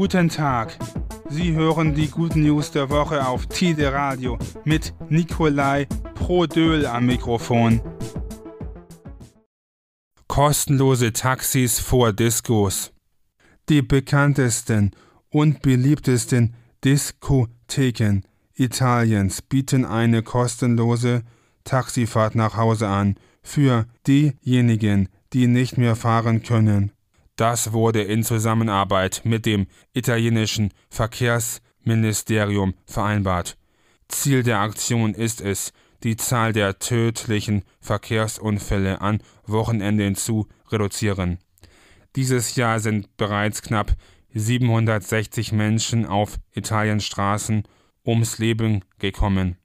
Guten Tag. Sie hören die guten News der Woche auf Tide Radio mit Nikolai Prodöl am Mikrofon. Kostenlose Taxis vor Diskos. Die bekanntesten und beliebtesten Diskotheken Italiens bieten eine kostenlose Taxifahrt nach Hause an für diejenigen, die nicht mehr fahren können. Das wurde in Zusammenarbeit mit dem italienischen Verkehrsministerium vereinbart. Ziel der Aktion ist es, die Zahl der tödlichen Verkehrsunfälle an Wochenenden zu reduzieren. Dieses Jahr sind bereits knapp 760 Menschen auf Italiens Straßen ums Leben gekommen.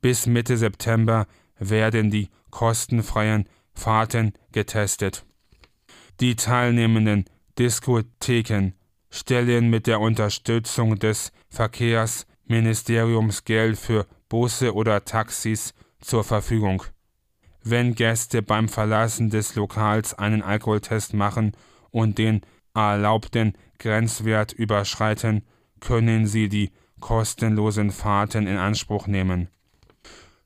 Bis Mitte September werden die kostenfreien Fahrten getestet. Die teilnehmenden Diskotheken stellen mit der Unterstützung des Verkehrsministeriums Geld für Busse oder Taxis zur Verfügung. Wenn Gäste beim Verlassen des Lokals einen Alkoholtest machen und den erlaubten Grenzwert überschreiten, können sie die kostenlosen Fahrten in Anspruch nehmen.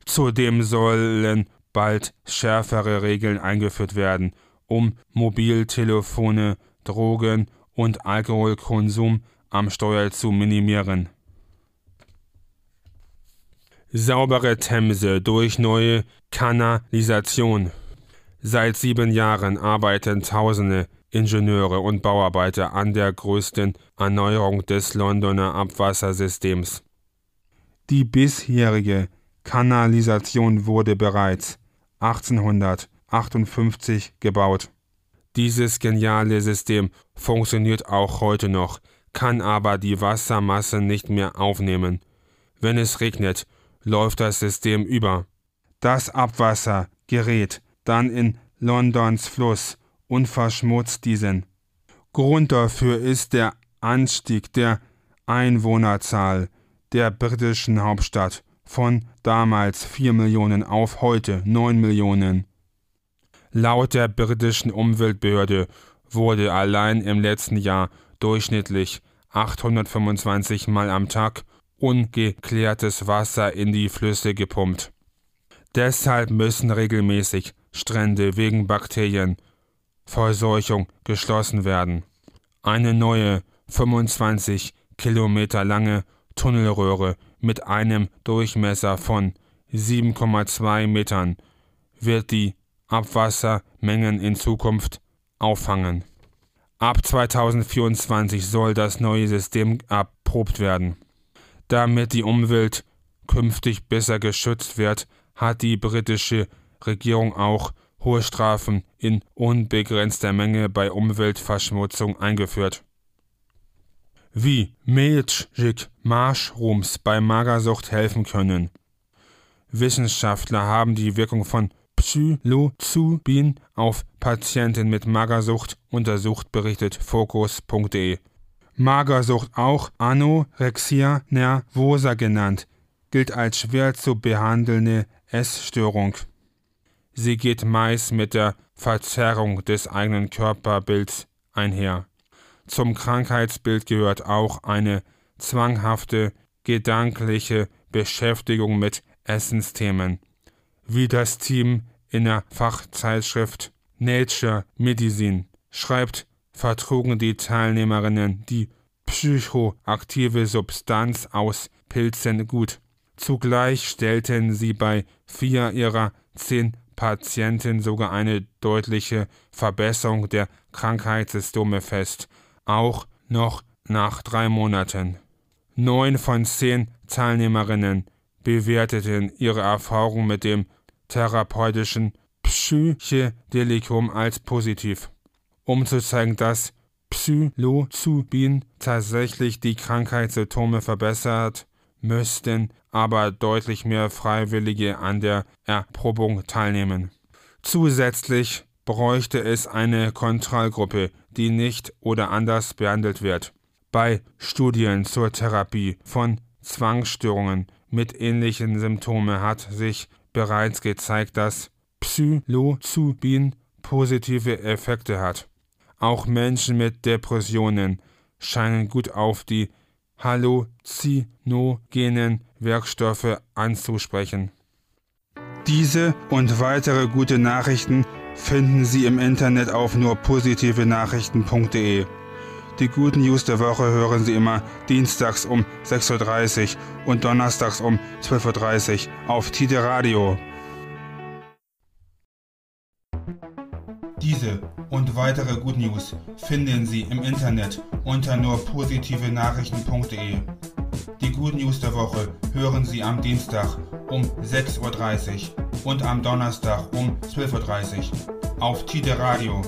Zudem sollen bald schärfere Regeln eingeführt werden, um Mobiltelefone, Drogen und Alkoholkonsum am Steuer zu minimieren. Saubere Themse durch neue Kanalisation. Seit sieben Jahren arbeiten Tausende Ingenieure und Bauarbeiter an der größten Erneuerung des Londoner Abwassersystems. Die bisherige Kanalisation wurde bereits 1800 58 gebaut. Dieses geniale System funktioniert auch heute noch, kann aber die Wassermasse nicht mehr aufnehmen. Wenn es regnet, läuft das System über. Das Abwasser gerät dann in Londons Fluss und verschmutzt diesen. Grund dafür ist der Anstieg der Einwohnerzahl der britischen Hauptstadt von damals 4 Millionen auf heute 9 Millionen. Laut der britischen Umweltbehörde wurde allein im letzten Jahr durchschnittlich 825 Mal am Tag ungeklärtes Wasser in die Flüsse gepumpt. Deshalb müssen regelmäßig Strände wegen Bakterienverseuchung geschlossen werden. Eine neue 25 Kilometer lange Tunnelröhre mit einem Durchmesser von 7,2 Metern wird die Abwassermengen in Zukunft auffangen. Ab 2024 soll das neue System erprobt werden. Damit die Umwelt künftig besser geschützt wird, hat die britische Regierung auch hohe Strafen in unbegrenzter Menge bei Umweltverschmutzung eingeführt. Wie Magic Mushrooms bei Magersucht helfen können. Wissenschaftler haben die Wirkung von Psilocybin auf Patienten mit Magersucht untersucht, berichtet Focus.de. Magersucht, auch Anorexia nervosa genannt, gilt als schwer zu behandelnde Essstörung. Sie geht meist mit der Verzerrung des eigenen Körperbilds einher. Zum Krankheitsbild gehört auch eine zwanghafte gedankliche Beschäftigung mit Essensthemen, wie das Team in der Fachzeitschrift Nature Medicine schreibt, vertrugen die Teilnehmerinnen die psychoaktive Substanz aus Pilzen gut. Zugleich stellten sie bei vier ihrer zehn Patienten sogar eine deutliche Verbesserung der Krankheitssymptome fest, auch noch nach drei Monaten. Neun von zehn Teilnehmerinnen bewerteten ihre Erfahrung mit dem therapeutischen Psychedelikum als positiv, um zu zeigen, dass Psilocybin tatsächlich die Krankheitssymptome verbessert, müssten aber deutlich mehr Freiwillige an der Erprobung teilnehmen. Zusätzlich bräuchte es eine Kontrollgruppe, die nicht oder anders behandelt wird. Bei Studien zur Therapie von Zwangsstörungen mit ähnlichen Symptomen hat sich bereits gezeigt, dass Psilocybin positive Effekte hat. Auch Menschen mit Depressionen scheinen gut auf die halluzinogenen Wirkstoffe anzusprechen. Diese und weitere gute Nachrichten finden Sie im Internet auf nurpositivenachrichten.de. Die guten News der Woche hören Sie immer dienstags um 6.30 Uhr und donnerstags um 12.30 Uhr auf Tide Radio. Diese und weitere Good News finden Sie im Internet unter nurpositivenachrichten.de. Die Good News der Woche hören Sie am Dienstag um 6.30 Uhr und am Donnerstag um 12.30 Uhr auf Tide Radio.